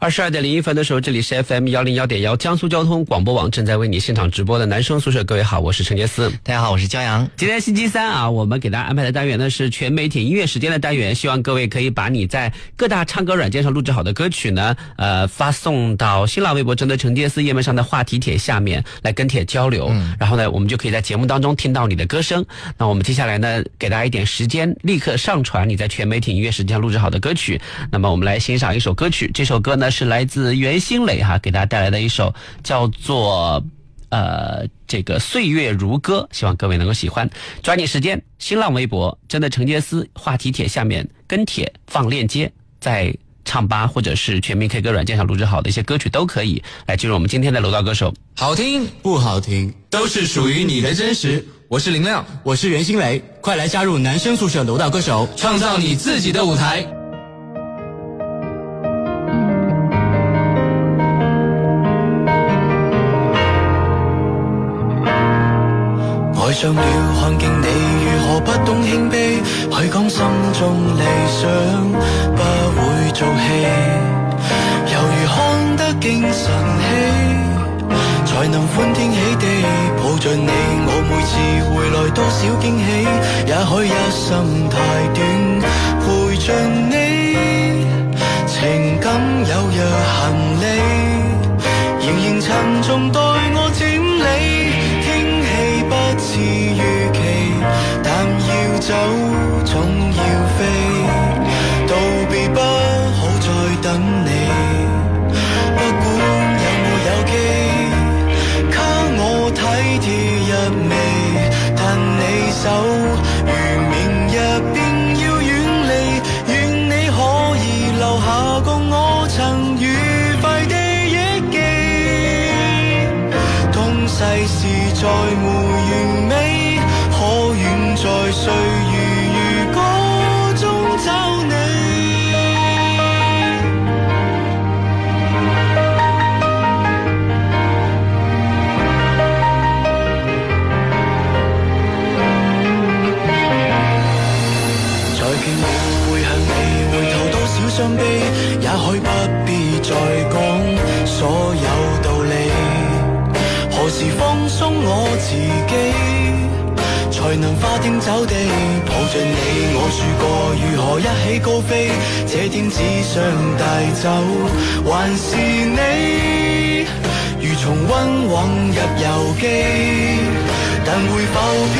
二十二点零一分的时候，这里是 FM 幺零幺点幺江苏交通广播网正在为你现场直播的男生宿舍。各位好，我是陈杰思。大家好，我是焦阳。今天星期三啊，我们给大家安排的单元呢是全媒体音乐时间的单元，希望各位可以把你在各大唱歌软件上录制好的歌曲呢，呃，发送到新浪微博针对陈杰思页面上的话题帖下面来跟帖交流。嗯。然后呢，我们就可以在节目当中听到你的歌声。那我们接下来呢，给大家一点时间，立刻上传你在全媒体音乐时间上录制好的歌曲。那么我们来欣赏一首歌曲，这首歌呢是来自袁新磊哈给大家带来的一首叫做。呃，这个岁月如歌，希望各位能够喜欢。抓紧时间，新浪微博真的陈杰斯话题帖下面跟帖放链接，在唱吧或者是全民 K 歌软件上录制好的一些歌曲都可以来进入我们今天的楼道歌手。好听不好听，都是属于你的真实。我是林亮，我是袁新磊，快来加入男生宿舍楼道歌手，创造你自己的舞台。上了看见你如何不懂谦卑，去讲心中理想，不会做戏，犹如看得见神气，才能欢天喜地抱着你。我每次回来多少惊喜，也许一生太短，陪着你，情感有若行李，仍然沉重待住过如何一起高飞，这天只想带走，还是你如重温往日游记，但会否疲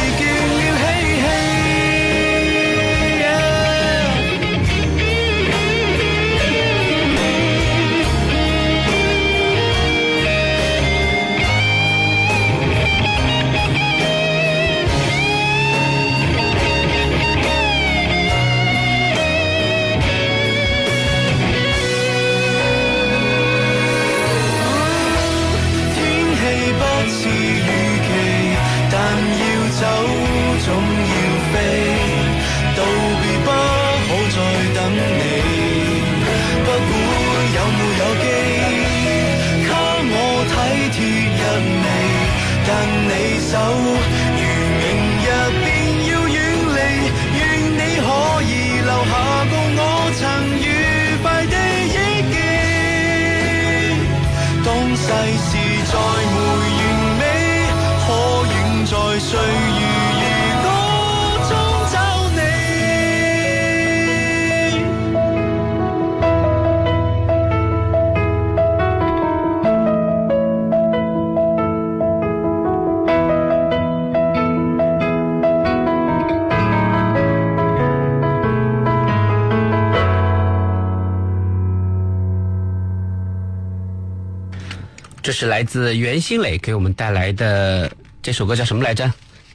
是来自袁新磊给我们带来的这首歌，叫什么来着？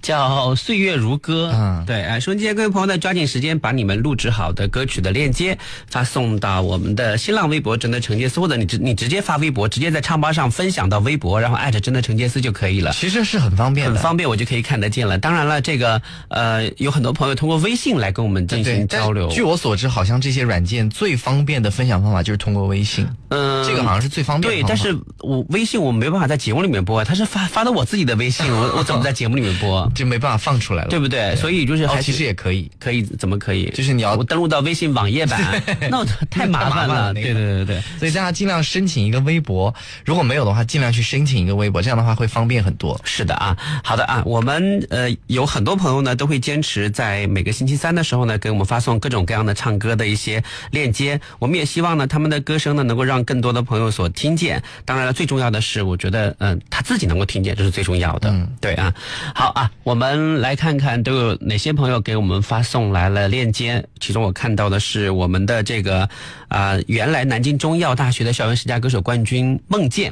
叫《岁月如歌》。嗯对，哎，收音机各位朋友呢，抓紧时间把你们录制好的歌曲的链接发送到我们的新浪微博“真的陈杰斯”，或者你直你直接发微博，直接在唱吧上分享到微博，然后艾特“真的陈杰斯”就可以了。其实是很方便的，很方便，我就可以看得见了。当然了，这个呃，有很多朋友通过微信来跟我们进行交流。据我所知，好像这些软件最方便的分享方法就是通过微信。嗯，这个好像是最方便的对，但是我微信我没办法在节目里面播，他是发发到我自己的微信，我我怎么在节目里面播？就没办法放出来了，对不对？所以就是哦其实也可以。可以，怎么可以？就是你要我登录到微信网页版，那太麻烦了。那个对对对对。所以大家尽量申请一个微博，如果没有的话，尽量去申请一个微博，这样的话会方便很多。是的啊，好的啊，我们呃有很多朋友呢都会坚持在每个星期三的时候呢给我们发送各种各样的唱歌的一些链接，我们也希望呢他们的歌声呢能够让更多的朋友所听见。当然了，最重要的是，我觉得嗯、呃他自己能够听见，这是最重要的。嗯，对啊。好啊，我们来看看都有哪些朋友给我们发送来了链接，其中我看到的是我们的这个啊、原来南京中医药大学的校园十佳歌手冠军孟健。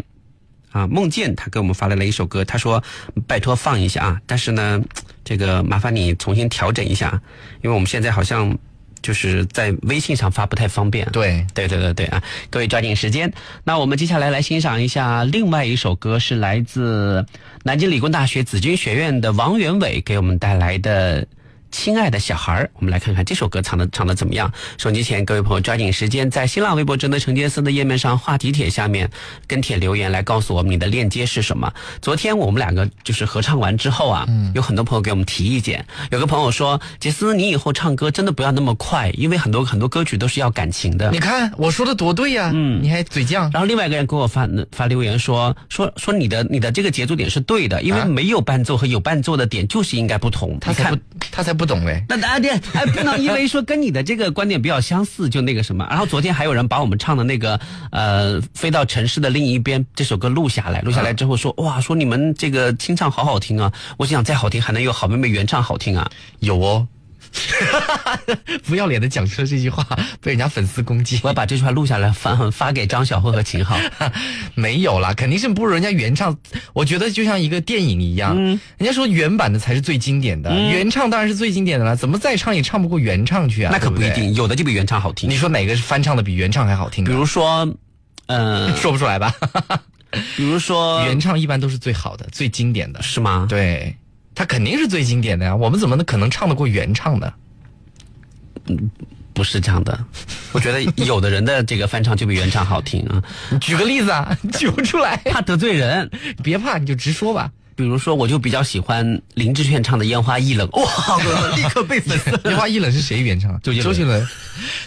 啊，孟健他给我们发来了一首歌，他说拜托放一下啊，但是呢，这个麻烦你重新调整一下，因为我们现在好像就是在微信上发不太方便。对，对对对对啊，各位抓紧时间。那我们接下来来欣赏一下另外一首歌，是来自南京理工大学紫金学院的王元伟给我们带来的。亲爱的小孩儿，我们来看看这首歌唱的唱的怎么样。手机前各位朋友抓紧时间，在新浪微博“真的陈杰斯”的页面上话题帖下面跟帖留言，来告诉我们你的链接是什么。昨天我们两个就是合唱完之后啊，有很多朋友给我们提意见。有个朋友说：“杰斯，你以后唱歌真的不要那么快，因为很多很多歌曲都是要感情的。”你看我说的多对呀、嗯，你还嘴犟。然后另外一个人给我发发留言说说说你的你的这个节奏点是对的，因为啊没有伴奏和有伴奏的点就是应该不同。他才不，他才不懂哎。那大家哎，不能因为说跟你的这个观点比较相似就那个什么。然后昨天还有人把我们唱的那个呃《飞到城市的另一边》这首歌录下来，录下来之后说、哇，说你们这个清唱好好听啊！我想再好听还能有好妹妹原唱好听啊！有哦，不要脸的讲出了这句话，被人家粉丝攻击我。要把这句话录下来发发给张小慧和秦昊。没有啦，肯定是不如人家原唱。我觉得就像一个电影一样，人家说原版的才是最经典的，原唱当然是最经典的了。怎么再唱也唱不过原唱去啊？那可不一对对。定，有的就比原唱好听。你说哪个是翻唱的比原唱还好听的？比如说，嗯、说不出来吧？比如说原唱一般都是最好的、最经典的。是吗？对，他肯定是最经典的呀。我们怎么能可能唱得过原唱呢？不是这样的，我觉得有的人的这个翻唱就比原唱好听啊，你 举个例子啊，举不出来，怕得罪人。别怕，你就直说吧。比如说，我就比较喜欢林志炫唱的《烟花易冷》，哇，我立刻被粉丝 烟花易冷是谁原唱？周杰伦周杰伦，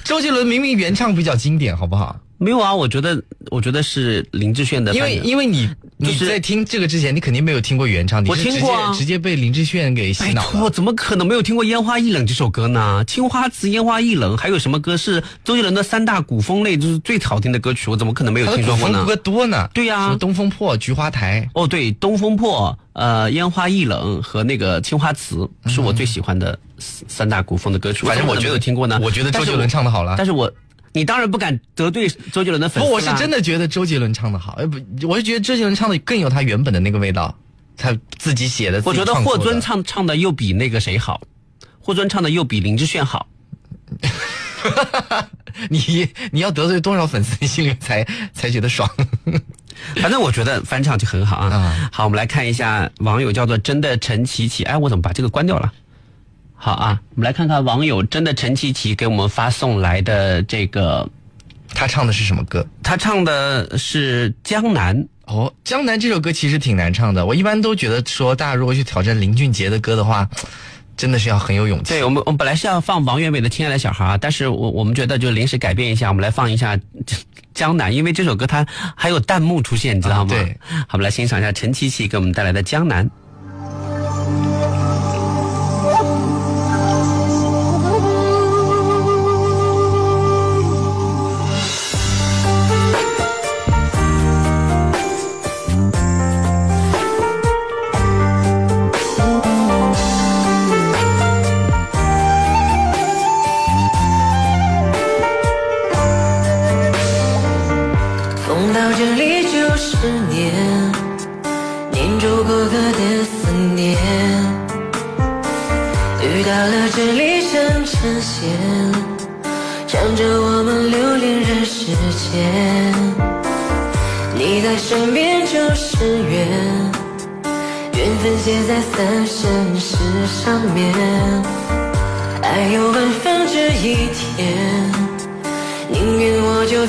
周杰伦明明原唱比较经典，好不好？没有啊，我觉得，我觉得是林志炫的，因为因为你你就是在听这个之前，你肯定没有听过原唱，你我听过直接被林志炫给洗脑了。怎么可能没有听过《烟花易冷》这首歌呢？青花瓷、烟花易冷，还有什么歌是周杰伦的三大古风类就是最好听的歌曲？我怎么可能没有听说过呢？古风歌多呢。对呀什么东风破、菊花台，哦，对，东风破、呃，烟花易冷和那个青花瓷是我最喜欢的三三大古风的歌曲。反正我觉得听过呢。我觉得周杰伦唱的好了但是我你当然不敢得罪周杰伦的粉丝不，我是真的觉得周杰伦唱的好，呃不，我是觉得周杰伦唱的更有他原本的那个味道，他自己写的。我觉得霍尊唱唱的又比那个谁好，霍尊唱的又比林志炫好。你你要得罪多少粉丝，你心里才才觉得爽？反正我觉得翻唱就很好啊。啊好，我们来看一下网友叫做真的陈琪琪，哎，我怎么把这个关掉了？好啊，我们来看看网友真的陈琪琪给我们发送来的这个，他唱的是什么歌？他唱的是《江南》。哦，《江南》这首歌其实挺难唱的。我一般都觉得说，大家如果去挑战林俊杰的歌的话，真的是要很有勇气。对我们，我们本来是要放王源伟的《亲爱的小孩》啊，但是我我们觉得就临时改变一下，我们来放一下《江南》，因为这首歌它还有弹幕出现，你知道吗？啊对好，我们来欣赏一下陈琪琪给我们带来的《江南》。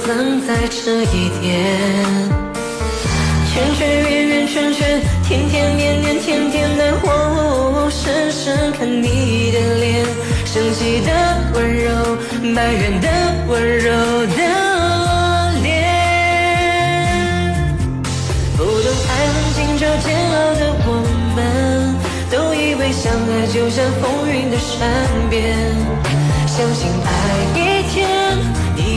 能在这一点，圈圈圆圆圈圈，天天年年天天的我，深深看你的脸，生气的温柔，埋怨的温柔的脸，不懂爱恨情愁煎熬的我们，都以为相爱就像风云的善变，相信爱一。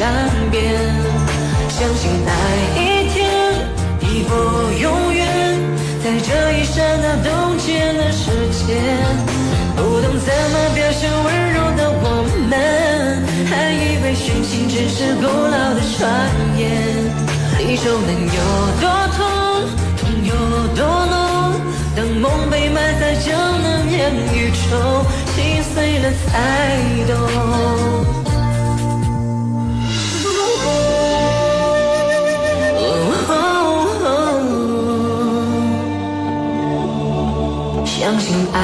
善变，相信爱一天抵过永远，在这一刹那冻结了时间，不懂怎么表现温柔的我们，还以为殉情只是古老的传言。离愁能有多痛，痛有多浓？当梦被埋在江南烟雨中，心碎了才懂。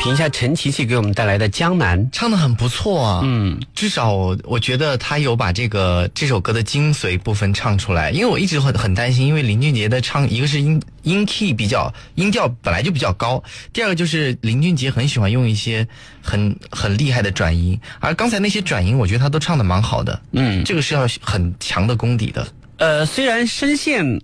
评一下陈琪琪给我们带来的《江南》，唱的很不错啊。嗯，至少我觉得他有把这个这首歌的精髓部分唱出来。因为我一直很很担心，因为林俊杰的唱，一个是音音 key 比较音调本来就比较高，第二个就是林俊杰很喜欢用一些很很厉害的转音，而刚才那些转音，我觉得他都唱的蛮好的。嗯，这个是要很强的功底的。呃，虽然声线。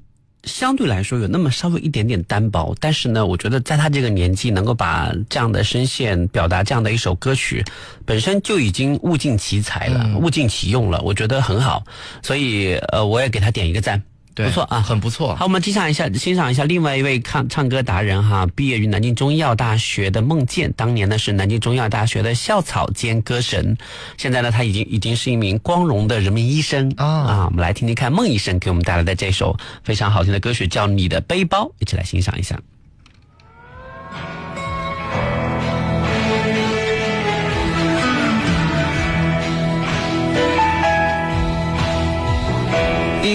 相对来说有那么稍微一点点单薄，但是呢，我觉得在他这个年纪能够把这样的声线表达这样的一首歌曲，本身就已经物尽其才了，物尽其用了，我觉得很好，所以呃，我也给他点一个赞。不错啊，很不错。好，我们欣赏一下，欣赏一下另外一位唱唱歌达人哈，毕业于南京中医药大学的孟健，当年呢是南京中医药大学的校草兼歌神，现在呢他已经已经是一名光荣的人民医生啊啊！我们来听听看孟医生给我们带来的这首非常好听的歌曲，叫《你的背包》，一起来欣赏一下。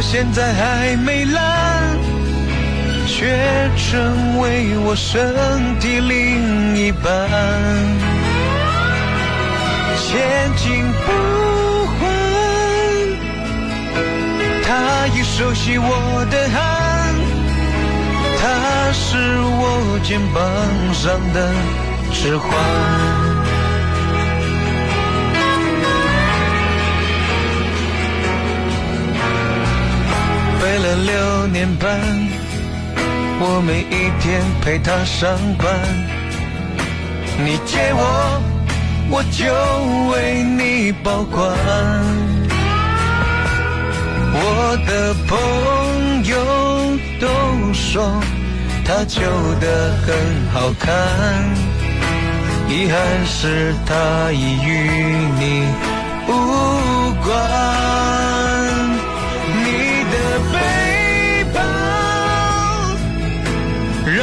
到现在还没烂，却成为我身体另一半。千金不换，他已熟悉我的汗，他是我肩膀上的指环。六年半，我每一天陪他上班，你借我。我就为你保管。我的朋友都说他旧的很好看，遗憾是他已与你无关。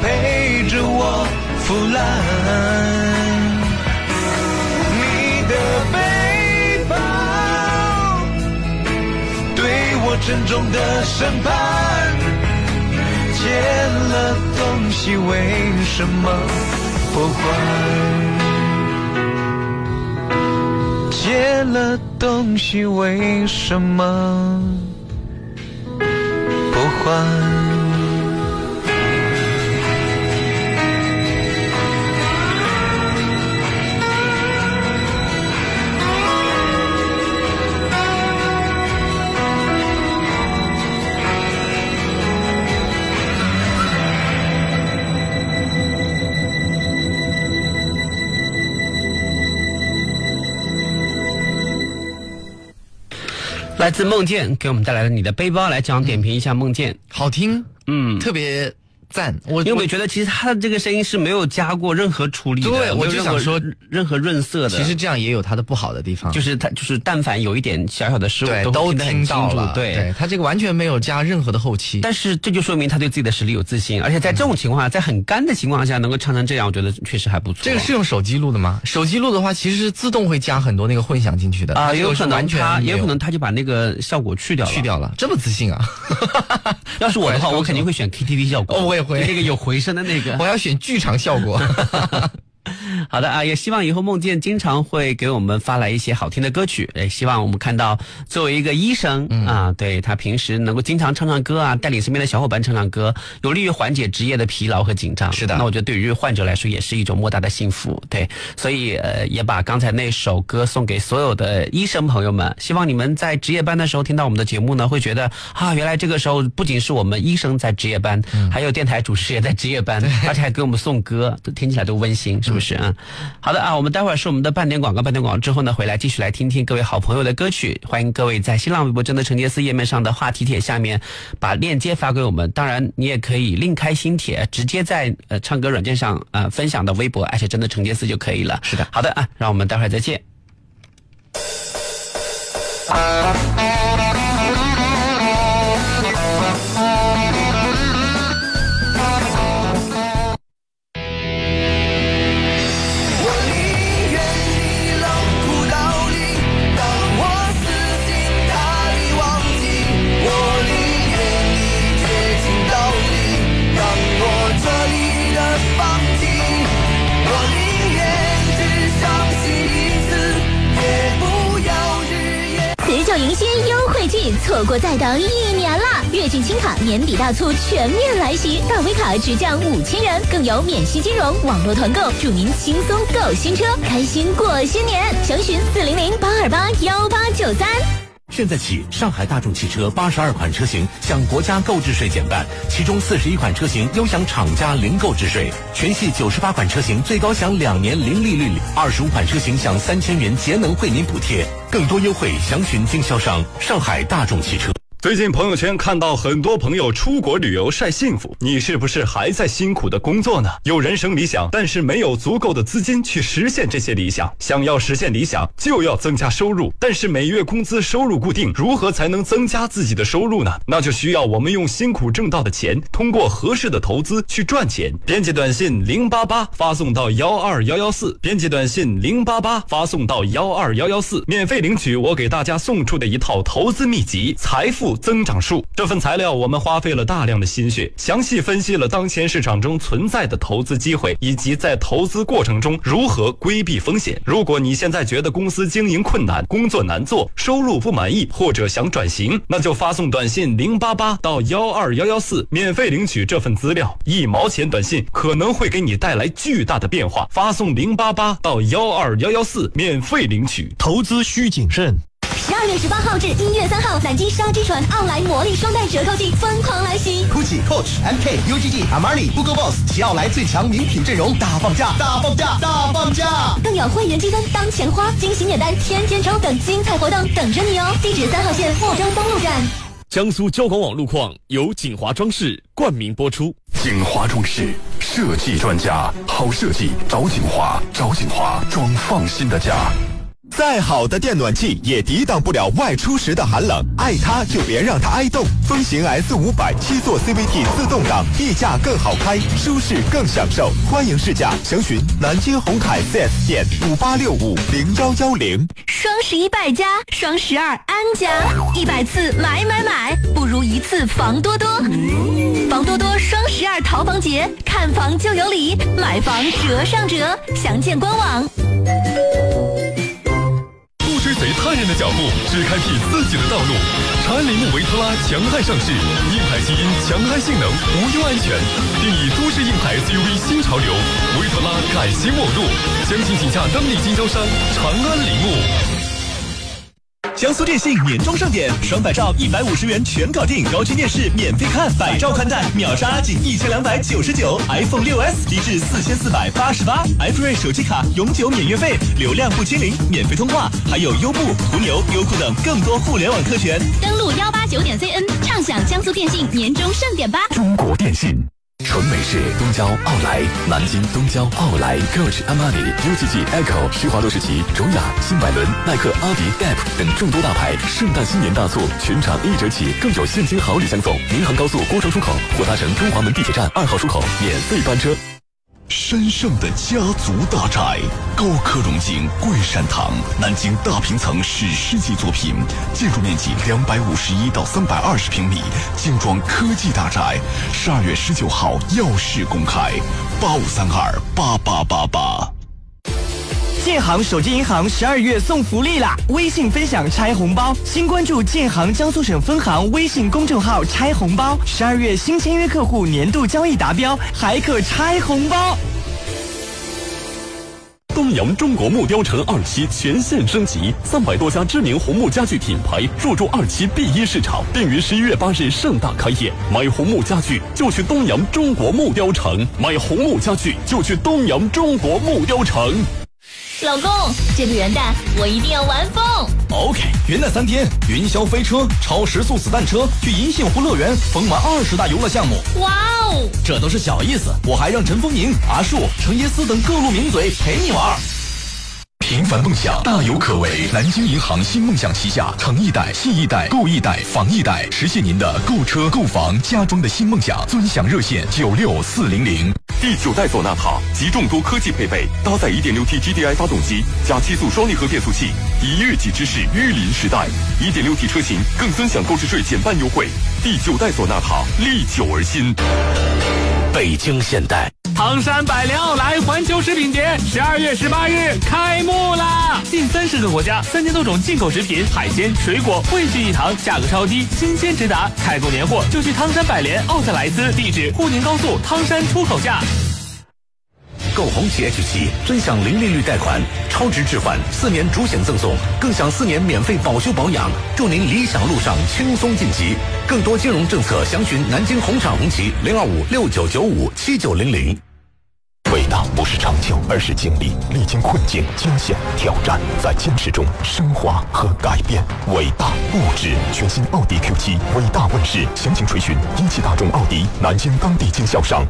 陪着我腐烂。你的背包对我沉重的审判，借了东西为什么不还？借了东西为什么不？还。来自梦见给我们带来的你的背包，来讲点评一下梦见，好听，嗯，特别。赞，我因为我觉得其实他的这个声音是没有加过任何处理的，对，我就想说任何润色的。其实这样也有他的不好的地方，就是他就是但凡有一点小小的失误，都听到了。对，他这个完全没有加任何的后期，但是这就说明他对自己的实力有自信，而且在这种情况下，在很干的情况下能够唱成这样，我觉得确实还不错。这个是用手机录的吗？手机录的话，其实是自动会加很多那个混响进去的啊，有可能他也有可能他就把那个效果去掉了，去掉了，这么自信啊！要是我的话，我肯定会选 KTV 效果，我也会那个有回声。的那个，我要选剧场效果。好的啊，也希望以后梦见经常会给我们发来一些好听的歌曲。也希望我们看到作为一个医生啊，对他平时能够经常唱唱歌啊，带领身边的小伙伴唱唱歌，有利于缓解职业的疲劳和紧张。是的，那我觉得对于患者来说也是一种莫大的幸福。对，所以呃，也把刚才那首歌送给所有的医生朋友们。希望你们在值夜班的时候听到我们的节目呢，会觉得啊，原来这个时候不仅是我们医生在值夜班，还有电台主持也在值夜班，而且还给我们送歌，都听起来都温馨，是不是啊？好的啊，我们待会儿是我们的半点广告，半点广告之后呢，回来继续来听听各位好朋友的歌曲。欢迎各位在新浪微博“真的陈杰斯”页面上的话题帖下面把链接发给我们。当然，你也可以另开新帖，直接在呃唱歌软件上呃分享到微博，而且真的陈杰斯就可以了。是的，好的啊，让我们待会儿再见。错过再等一年了。粤俊轻卡年底大促全面来袭，大 V 卡直降五千元，更有免息金融、网络团购，祝您轻松购新车，开心过新年。详询四零零八二八幺八九三。现在起，上海大众汽车八十二款车型享国家购置税减半，其中四十一款车型优享厂家零购置税，全系九十八款车型最高享两年零利率，二十五款车型享三千元节能惠民补贴，更多优惠详询经销商上海大众汽车。最近朋友圈看到很多朋友出国旅游晒幸福，你是不是还在辛苦的工作呢？有人生理想，但是没有足够的资金去实现这些理想。想要实现理想，就要增加收入，但是每月工资收入固定，如何才能增加自己的收入呢？那就需要我们用辛苦挣到的钱，通过合适的投资去赚钱。编辑短信零八八发送到幺二幺幺四，编辑短信零八八发送到幺二幺幺四，免费领取我给大家送出的一套投资秘籍《财富》。增长数这份材料，我们花费了大量的心血，详细分析了当前市场中存在的投资机会，以及在投资过程中如何规避风险。如果你现在觉得公司经营困难、工作难做、收入不满意，或者想转型，那就发送短信零八八到幺二幺幺四，免费领取这份资料。一毛钱短信可能会给你带来巨大的变化。发送零八八到幺二幺幺四，免费领取。投资需谨慎。十二月十八号至一月三号，南京沙之船奥莱魔力双待折扣季疯狂来袭！GUCCI、Coach、MK、UGG、Armani、Hugo Boss，齐奥莱最强名品阵容大放价，大放价，大放价！更有会员积分当钱花，惊喜免单，天天抽等精彩活动等着你哦！地址三号线霍州东路站。江苏交广网路况由锦华装饰冠名播出。锦华装饰设计专家，好设计找锦华，找锦华装放心的家。再好的电暖气也抵挡不了外出时的寒冷，爱它就别让它挨冻。风行 S 五百七座 CVT 自动挡，溢价更好开，舒适更享受。欢迎试驾，详询南京宏凯 4S 店五八六五零幺幺零。双十一败家，双十二安家，一百次买买买不如一次房多多。房多多双十二淘房节，看房就有礼，买房折上折，详见官网。他人的脚步，只开辟自己的道路。长安铃木维特拉强悍上市，硬派基因，强悍性能，无忧安全，定义都市硬派 SUV 新潮流。维特拉改型陌路，详情请洽当地经销商长安铃木。江苏电信年终盛典，双百兆一百五十元全搞定，高清电视免费看，百兆宽带秒杀仅一千两百九十九，iPhone 六 S 低至四千四百八十八，iPhone 手机卡永久免月费，流量不清零，免费通话，还有优步、途牛、优酷等更多互联网特权。登录幺八九点 CN，畅享江苏电信年终盛典吧！中国电信。纯美式东郊奥莱，南京东郊奥莱，Coach、阿玛尼、UGG、Echo、施华洛世奇、卓雅、新百伦、耐克、阿迪、Gap 等众多大牌，圣诞新年大促，全场一折起，更有现金好礼相送。宁杭高速郭庄出口，或搭乘中华门地铁站二号出口免费班车。山上的家族大宅，高科荣景桂山堂，南京大平层史诗级作品，建筑面积两百五十一到三百二十平米，精装科技大宅。十二月十九号耀世公开，八五三二八八八八。建行手机银行十二月送福利啦！微信分享拆红包，新关注建行江苏省分行微信公众号拆红包，十二月新签约客户年度交易达标还可拆红包。东阳中国木雕城二期全线升级，三百多家知名红木家具品牌入驻二期 B 一市场，并于十一月八日盛大开业。买红木家具就去东阳中国木雕城，买红木家具就去东阳中国木雕城。老公，这个元旦我一定要玩疯。OK，元旦三天，云霄飞车、超时速子弹车，去银杏湖乐园疯玩二十大游乐项目。哇哦，这都是小意思，我还让陈风宁、阿树、程耶思等各路名嘴陪你玩。平凡梦想大有可为，南京银行新梦想旗下诚一贷、信一贷、购一贷、房一贷，实现您的购车、购房、家装的新梦想。尊享热线九六四零零。第九代索纳塔及众多科技配备，搭载 1.6T GDI 发动机加七速双离合变速器，一跃即之势御林时代。1.6T 车型更尊享购置税减半优惠。第九代索纳塔历久而新。北京现代。唐山百联奥莱环球食品节十二月十八日开幕啦！近三十个国家、三千多种进口食品、海鲜、水果汇聚一堂，价格超低，新鲜直达。采购年货就去唐山百联奥特莱斯，地址沪宁高速唐山出口价。购红旗 H 七，尊享零利率贷款、超值置换、四年主险赠送，更享四年免费保修保养，祝您理想路上轻松晋级。更多金融政策，详询南京红场红旗零二五六九九五七九零零。伟大不是成就，而是经历，历经困境、惊险、挑战，在坚持中升华和改变。伟大不止，全新奥迪 Q 七伟大问世，详情垂询一汽大众奥迪南京当地经销商。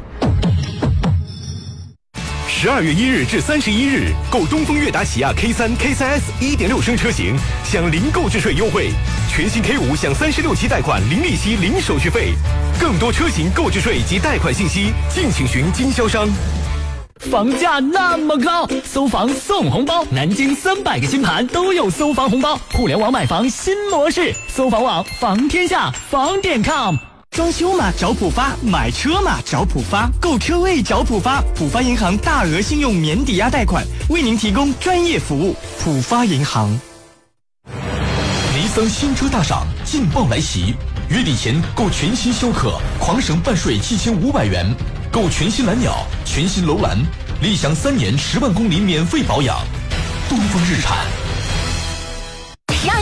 十二月一日至三十一日，购东风悦达起亚 K 三、K 三 S 一点六升车型，享零购置税优惠；全新 K 五享三十六期贷款，零利息、零手续费。更多车型购置税及贷款信息，敬请询经销商。房价那么高，搜房送红包，南京三百个新盘都有搜房红包，互联网买房新模式，搜房网房天下房点 com。装修嘛找浦发，买车嘛找浦发，购车位找浦发。浦发银行大额信用免抵押贷款，为您提供专业服务。浦发银行。尼桑新车大赏劲爆来袭，月底前购全新逍客，狂省办税七千五百元；购全新蓝鸟、全新楼兰，立享三年十万公里免费保养。东风日产。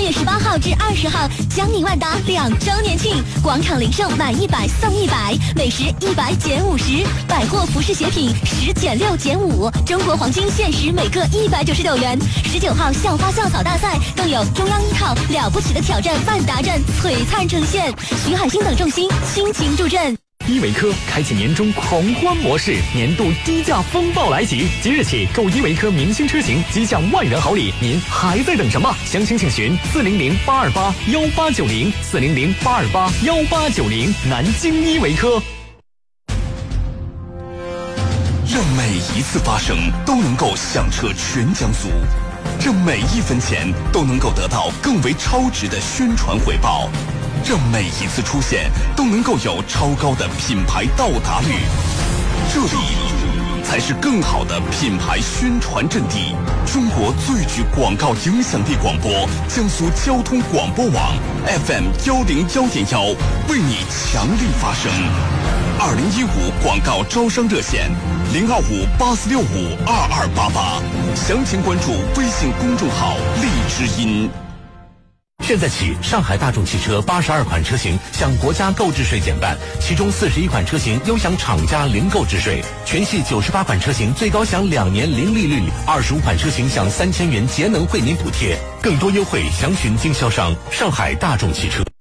月十八号至二十号，江宁万达两周年庆，广场零售满一百送一百，美食一百减五十，百货服饰鞋品十减六减五，中国黄金限时每个一百九十九元。十九号校花校草大赛更有中央一套了不起的挑战万达镇璀璨呈现，徐海星等众星倾情助阵。依维柯开启年终狂欢模式，年度低价风暴来袭！即日起购依维柯明星车型即享万元好礼，您还在等什么？详情请询四零零八二八幺八九零四零零八二八幺八九零南京依维柯。让每一次发声都能够响彻全江苏，让每一分钱都能够得到更为超值的宣传回报。让每一次出现都能够有超高的品牌到达率，这里才是更好的品牌宣传阵地。中国最具广告影响力广播——江苏交通广播网 FM 幺零幺点幺，为你强力发声。二零一五广告招商热线：零二五八四六五二二八八，详情关注微信公众号“荔枝音”。现在起，上海大众汽车八十二款车型享国家购置税减半，其中四十一款车型优享厂家零购置税；全系九十八款车型最高享两年零利率，二十五款车型享三千元节能惠民补贴。更多优惠详询经销商上海大众汽车。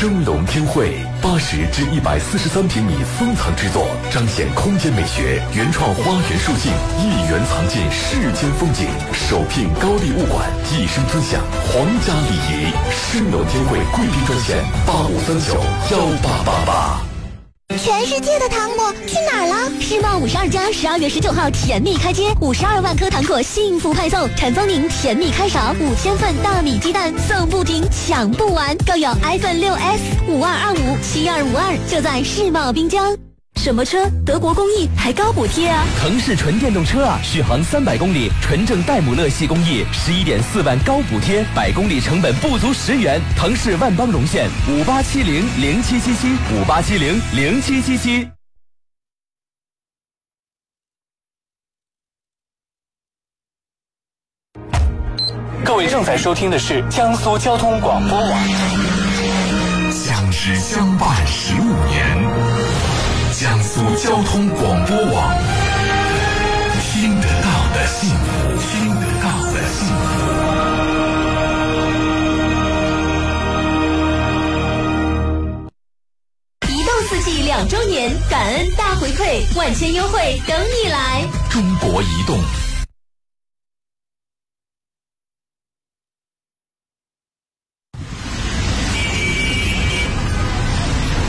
升龙天汇八十至一百四十三平米封藏之作，彰显空间美学，原创花园树境，一元藏尽世间风景。首聘高丽物管，一生尊享皇家礼仪。升龙天汇贵宾专线八五三九幺八八八。全世界的糖果去哪儿了？世贸五十二家十二月十九号甜蜜开街，五十二万颗糖果幸福派送，陈丰宁甜蜜开勺，五千份大米鸡蛋送不停，抢不完。更有 iPhone 六 S 五二二五七二五二，就在世贸滨江。什么车？德国工艺还高补贴啊！腾势纯电动车啊，续航三百公里，纯正戴姆勒系工艺，十一点四万高补贴，百公里成本不足十元。腾势万邦荣线五八七零零七七七五八七零零七七七。各位正在收听的是江苏交通广播网。相识相伴十五年，江苏交通广播网，听得到的幸福，听得到的幸福。移动四 G 两周年感恩大回馈，万千优惠等你来！中国移动。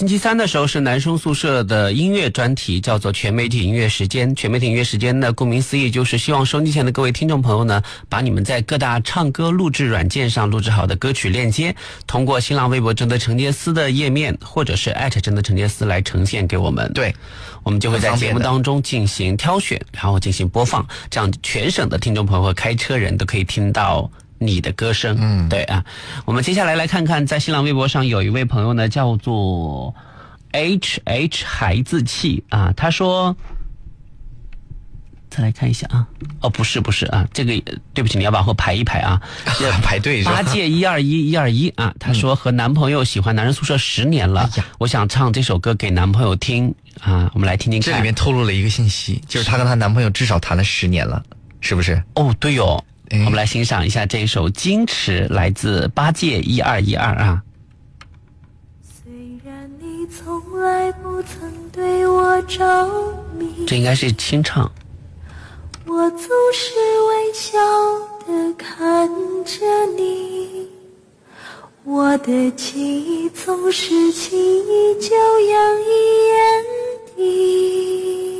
星期三的时候是男生宿舍的音乐专题，叫做全媒体音乐时间。全媒体音乐时间呢，顾名思义就是希望收机前的各位听众朋友呢，把你们在各大唱歌录制软件上录制好的歌曲链接，通过新浪微博“真的陈杰斯”的页面，或者是艾特真的陈杰斯来呈现给我们。对，我们就会在节目当中进行挑选，然后进行播放，这样全省的听众朋友和开车人都可以听到。你的歌声，嗯，对啊，我们接下来来看看，在新浪微博上有一位朋友呢，叫做 H H 孩子气。啊，他说，再来看一下啊，哦，不是不是啊，这个对不起，你要往后排一排啊，排队是吧？八届一二一一二一啊，他说和男朋友喜欢男人宿舍十年了，我想唱这首歌给男朋友听啊，我们来听听看，这里面透露了一个信息，就是她跟她男朋友至少谈了十年了，是不是？哦，对哦。我们来欣赏一下这一首《矜持》，来自八戒一二一二啊。虽然你从来不曾对我着迷，这应该是清唱。我总是微笑的看着你，我的情意总是轻易就洋溢眼底。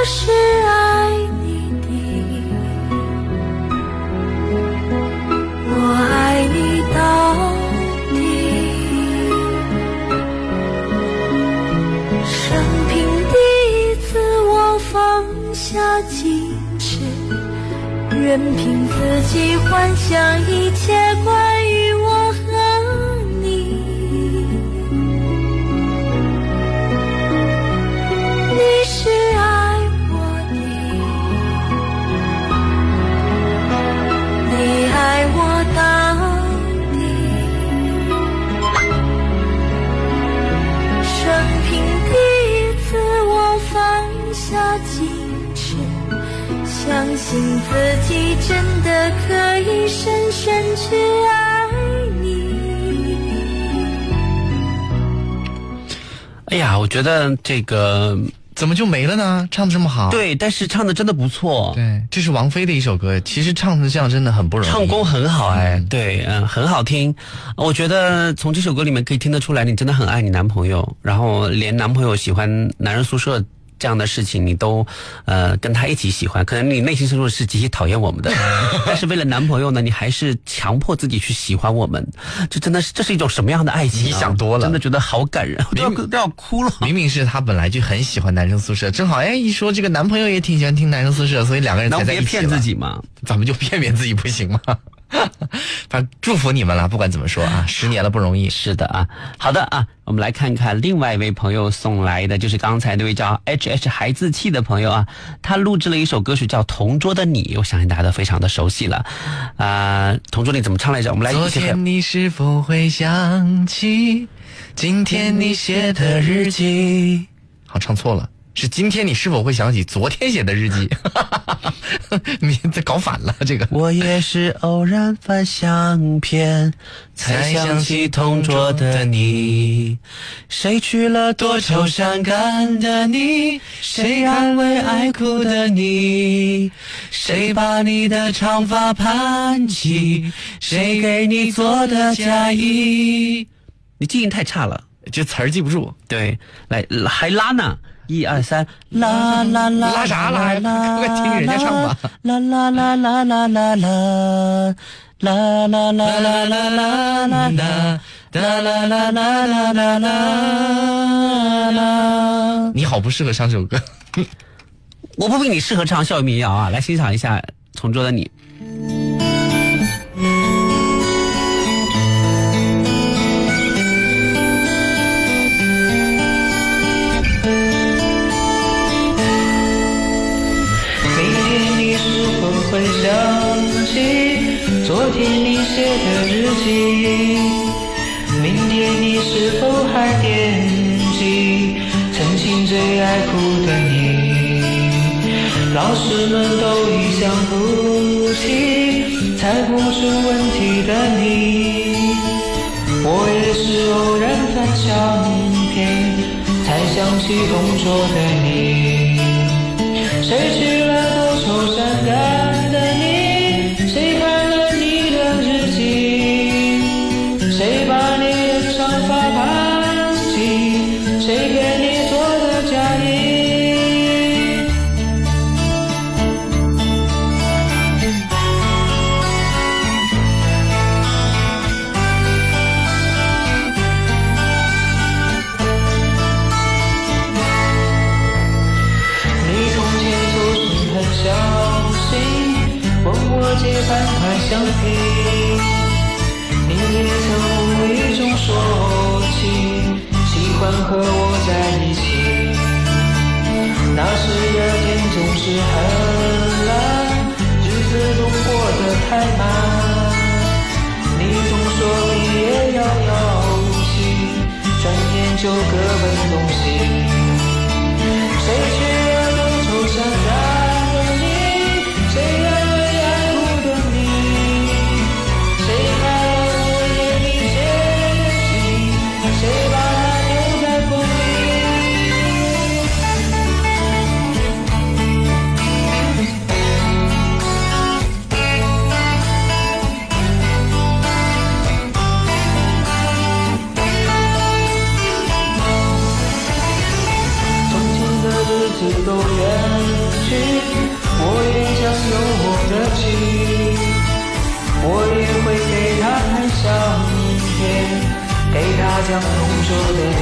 我是爱你的，我爱你到底。生平第一次，我放下矜持，任凭自己幻想一切关信自己真的可以深深去爱你。哎呀，我觉得这个。怎么就没了呢？唱的这么好，对，但是唱的真的不错。对，这是王菲的一首歌，其实唱的这样真的很不容易，唱功很好哎，对，嗯，很好听。我觉得从这首歌里面可以听得出来，你真的很爱你男朋友，然后连男朋友喜欢男人宿舍。这样的事情你都，呃，跟他一起喜欢，可能你内心深处是极其讨厌我们的，但是为了男朋友呢，你还是强迫自己去喜欢我们，这真的是这是一种什么样的爱情？你想多了，真的觉得好感人，都要都要哭了。明明是他本来就很喜欢男生宿舍，正好哎一说这个男朋友也挺喜欢听男生宿舍，所以两个人才在一起。别骗自己嘛，咱们就骗骗自己不行吗？反正祝福你们了，不管怎么说啊，十年了不容易。是的啊，好的啊，我们来看看另外一位朋友送来的，就是刚才那位叫 H H 孩子气的朋友啊，他录制了一首歌曲叫《同桌的你》，我相信大家都非常的熟悉了啊。同桌你怎么唱来着？我们来。昨天你是否会想起今天你写的日记？好，唱错了。是今天你是否会想起昨天写的日记？你这搞反了，这个。我也是偶然翻相片，才想起同桌的你。谁娶了多愁善感的你？谁安慰爱哭的你？谁把你的长发盘起？谁给你做的嫁衣？你记性太差了，这词儿记不住。对，来还拉呢。一二三，啦啦啦，拉啥拉？快听人家唱吧。啦啦啦啦啦啦啦，啦啦啦啦啦啦啦啦，啦啦啦啦啦啦啦。你好，不适合唱这首歌。我不比你适合唱校园民谣啊！来欣赏一下《同桌的你》。老师们都已想不起猜不出问题的你。我也是偶然翻相片，才想起同桌的你。谁知太慢。你总说毕业遥遥无期，转眼就各奔东西。给她讲同桌的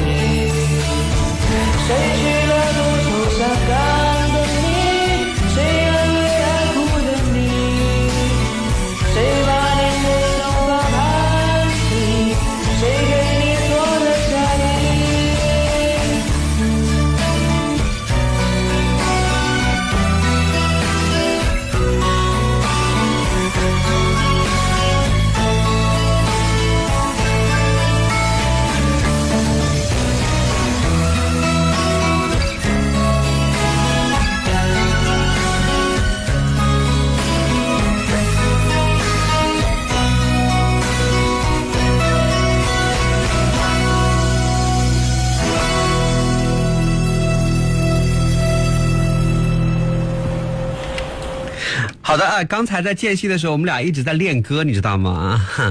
好的，刚才在间隙的时候，我们俩一直在练歌，你知道吗？啊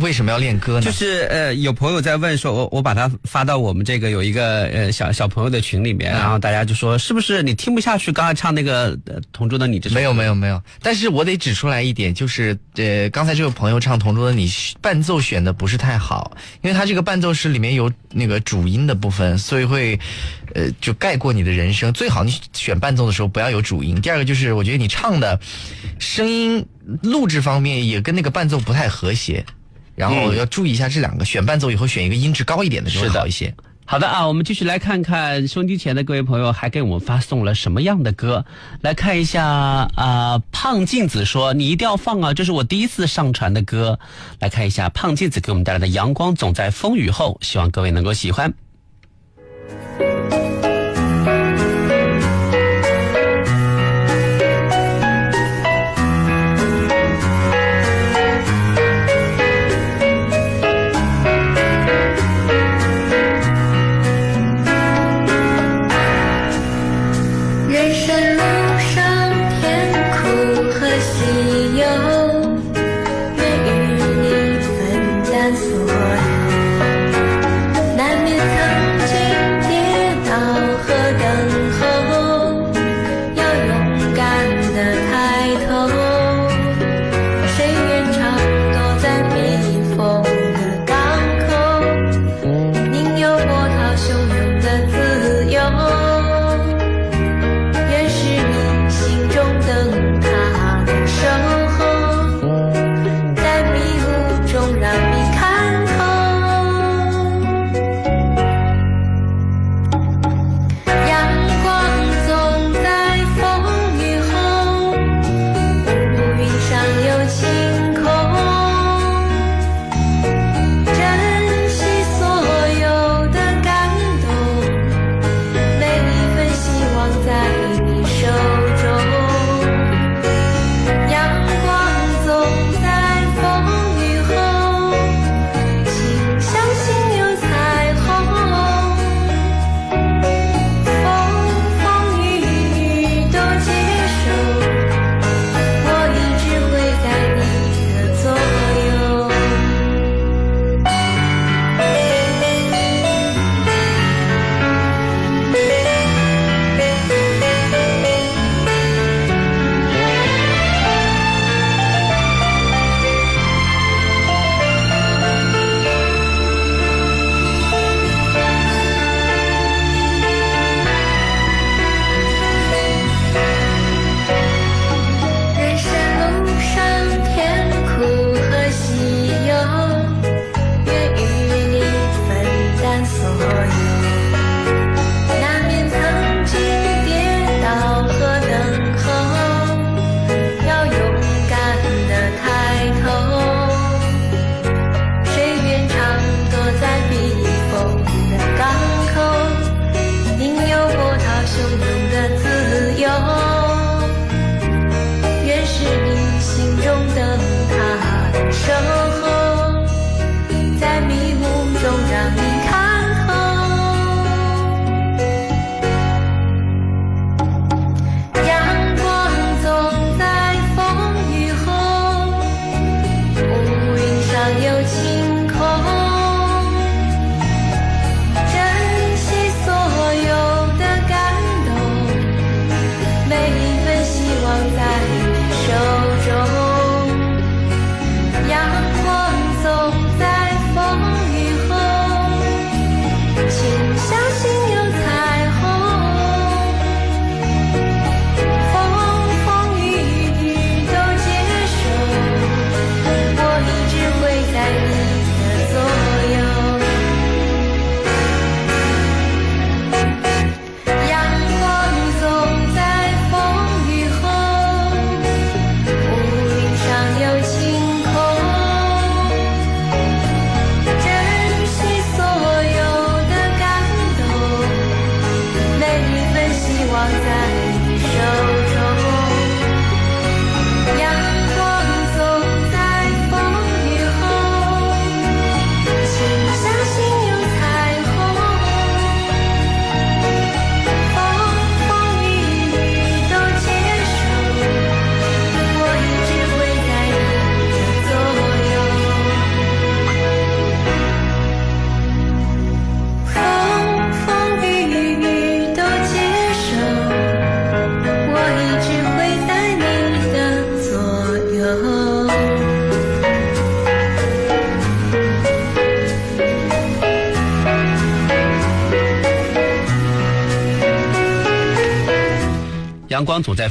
为什么要练歌呢？就是呃，有朋友在问说，我我把它发到我们这个有一个呃小小朋友的群里面，然后大家就说是不是你听不下去刚才唱那个呃《同桌的你》这？没有没有没有，但是我得指出来一点，就是呃，刚才这位朋友唱《同桌的你》，伴奏选的不是太好，因为他这个伴奏是里面有那个主音的部分，所以会呃就盖过你的人声。最好你选伴奏的时候不要有主音。第二个就是我觉得你唱的声音录制方面也跟那个伴奏不太和谐，然后嗯要注意一下这两个。选伴奏以后选一个音质高一点的就会是的好一些。好的啊，我们继续来看看收音机前的各位朋友还给我们发送了什么样的歌。来看一下啊、胖镜子说你一定要放啊，这是我第一次上传的歌。来看一下胖镜子给我们带来的《阳光总在风雨后》，希望各位能够喜欢。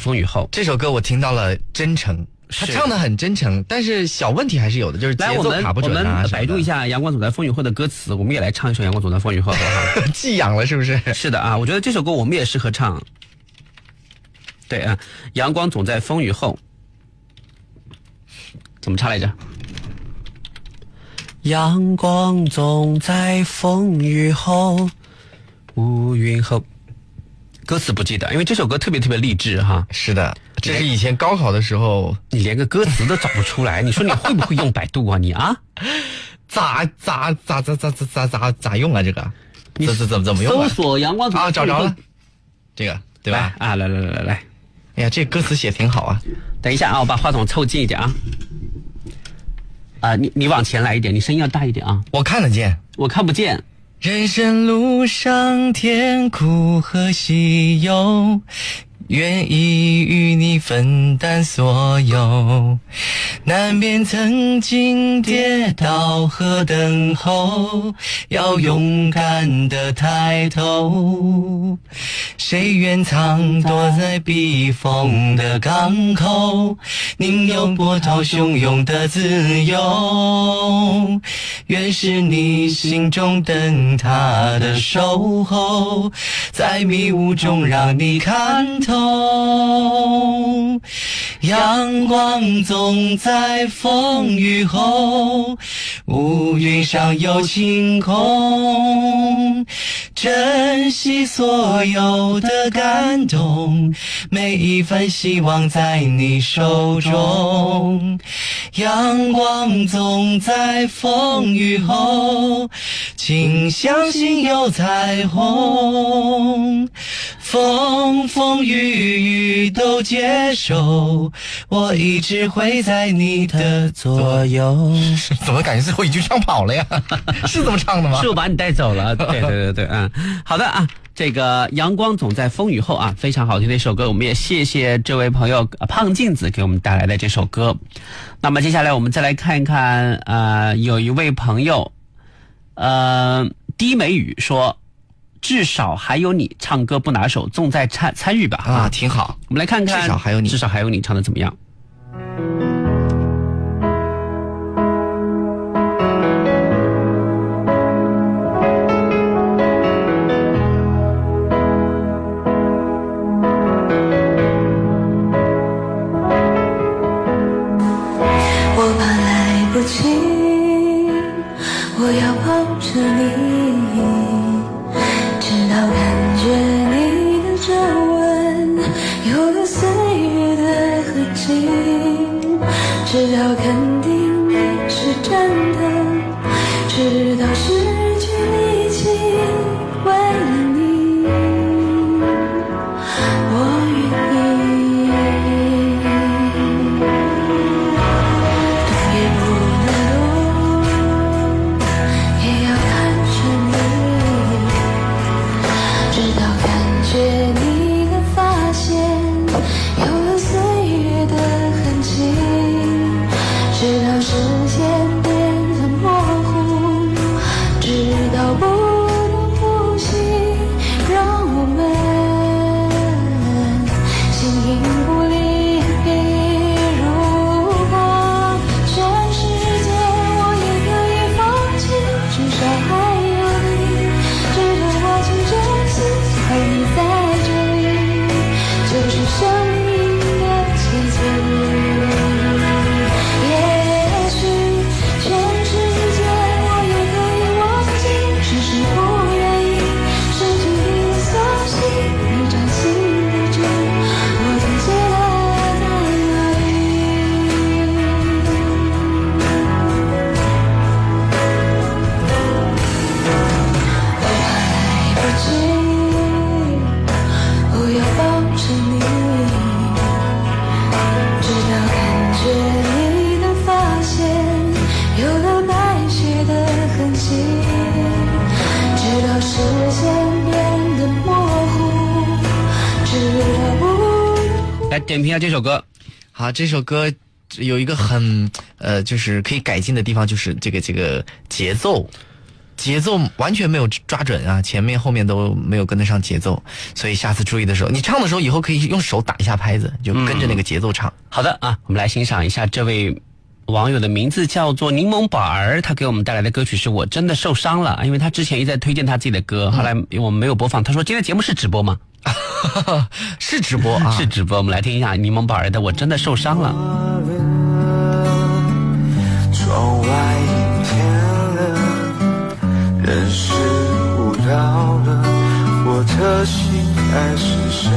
风雨后。这首歌我听到了真诚，他唱的很真诚，但是小问题还是有的，就是节奏们我卡不准啊们什么的百度一下《阳光总在风雨后》的歌词，我们也来唱一首《阳光总在风雨后》，好不好？寄养了是不是？是的啊，我觉得这首歌我们也适合唱。对啊，阳光总在风雨后，怎么唱来着？阳光总在风雨后，乌云后。歌词不记得，因为这首歌特别特别励志哈。是的，这是以前高考的时候，你连个歌词都找不出来，你说你会不会用百度啊？你啊？咋咋咋咋咋咋咋咋咋用啊？这个，怎怎怎么怎么用啊？搜索阳光啊，找着了，这个对吧？啊，来来来来来，哎呀，这歌词写挺好啊。等一下啊，我把话筒凑近一点啊。啊，你你往前来一点，你声音要大一点啊。我看得见，我看不见。人生路上甜苦和喜忧，愿意与你分担所有。难免曾经跌倒和等候，要勇敢的抬头。谁愿藏躲在避风的港口，宁有波涛汹涌的自由。愿是你心中灯塔的守候，在迷雾中让你看透。阳光总在风雨后，乌云上有晴空。珍惜所有的感动，每一份希望在你手中。阳光总在风雨后，请相信有彩虹。风风雨雨都接受，我一直会在你的左右。怎么感觉最后一句唱跑了呀？是这么唱的吗？是我把你带走了。对对对对，嗯，好的啊，这个阳光总在风雨后啊，非常好听的一首歌，我们也谢谢这位朋友呃胖镜子给我们带来的这首歌。那么接下来我们再来看一看，呃，有一位朋友，呃，低眉雨说。至少还有你唱歌不拿手，重在参参与吧啊，挺好。我们来看看，至少还有你，至少还有你唱的怎么样？好，这首歌有一个很呃，就是可以改进的地方，就是这个这个节奏。节奏完全没有抓准啊，前面后面都没有跟得上节奏，所以下次注意的时候，你唱的时候以后可以用手打一下拍子，就跟着那个节奏唱。好的啊，我们来欣赏一下这位网友的名字叫做柠檬宝儿，他给我们带来的歌曲是我真的受伤了，因为他之前一直在推荐他自己的歌，后来我们没有播放。他说今天节目是直播吗？是直播啊，是直播。我们来听一下柠檬宝儿的《我真的受伤了》。窗外阴天了，人事无聊了，我的心开始想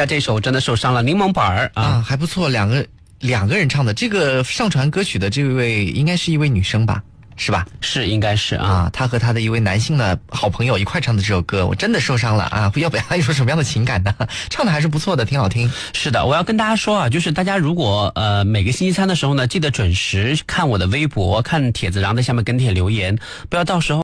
下这首《真的受伤了》，柠檬板儿啊，啊，还不错，两个两个人唱的。这个上传歌曲的这位应该是一位女生吧？是吧？是，应该是啊。啊，她和她的一位男性的好朋友一块唱的这首歌，我真的受伤了啊！要表达一种什么样的情感呢？唱的还是不错的，挺好听。是的，我要跟大家说啊，就是大家如果呃每个星期三的时候呢，记得准时看我的微博，看帖子，然后在下面跟帖留言，不要到时候。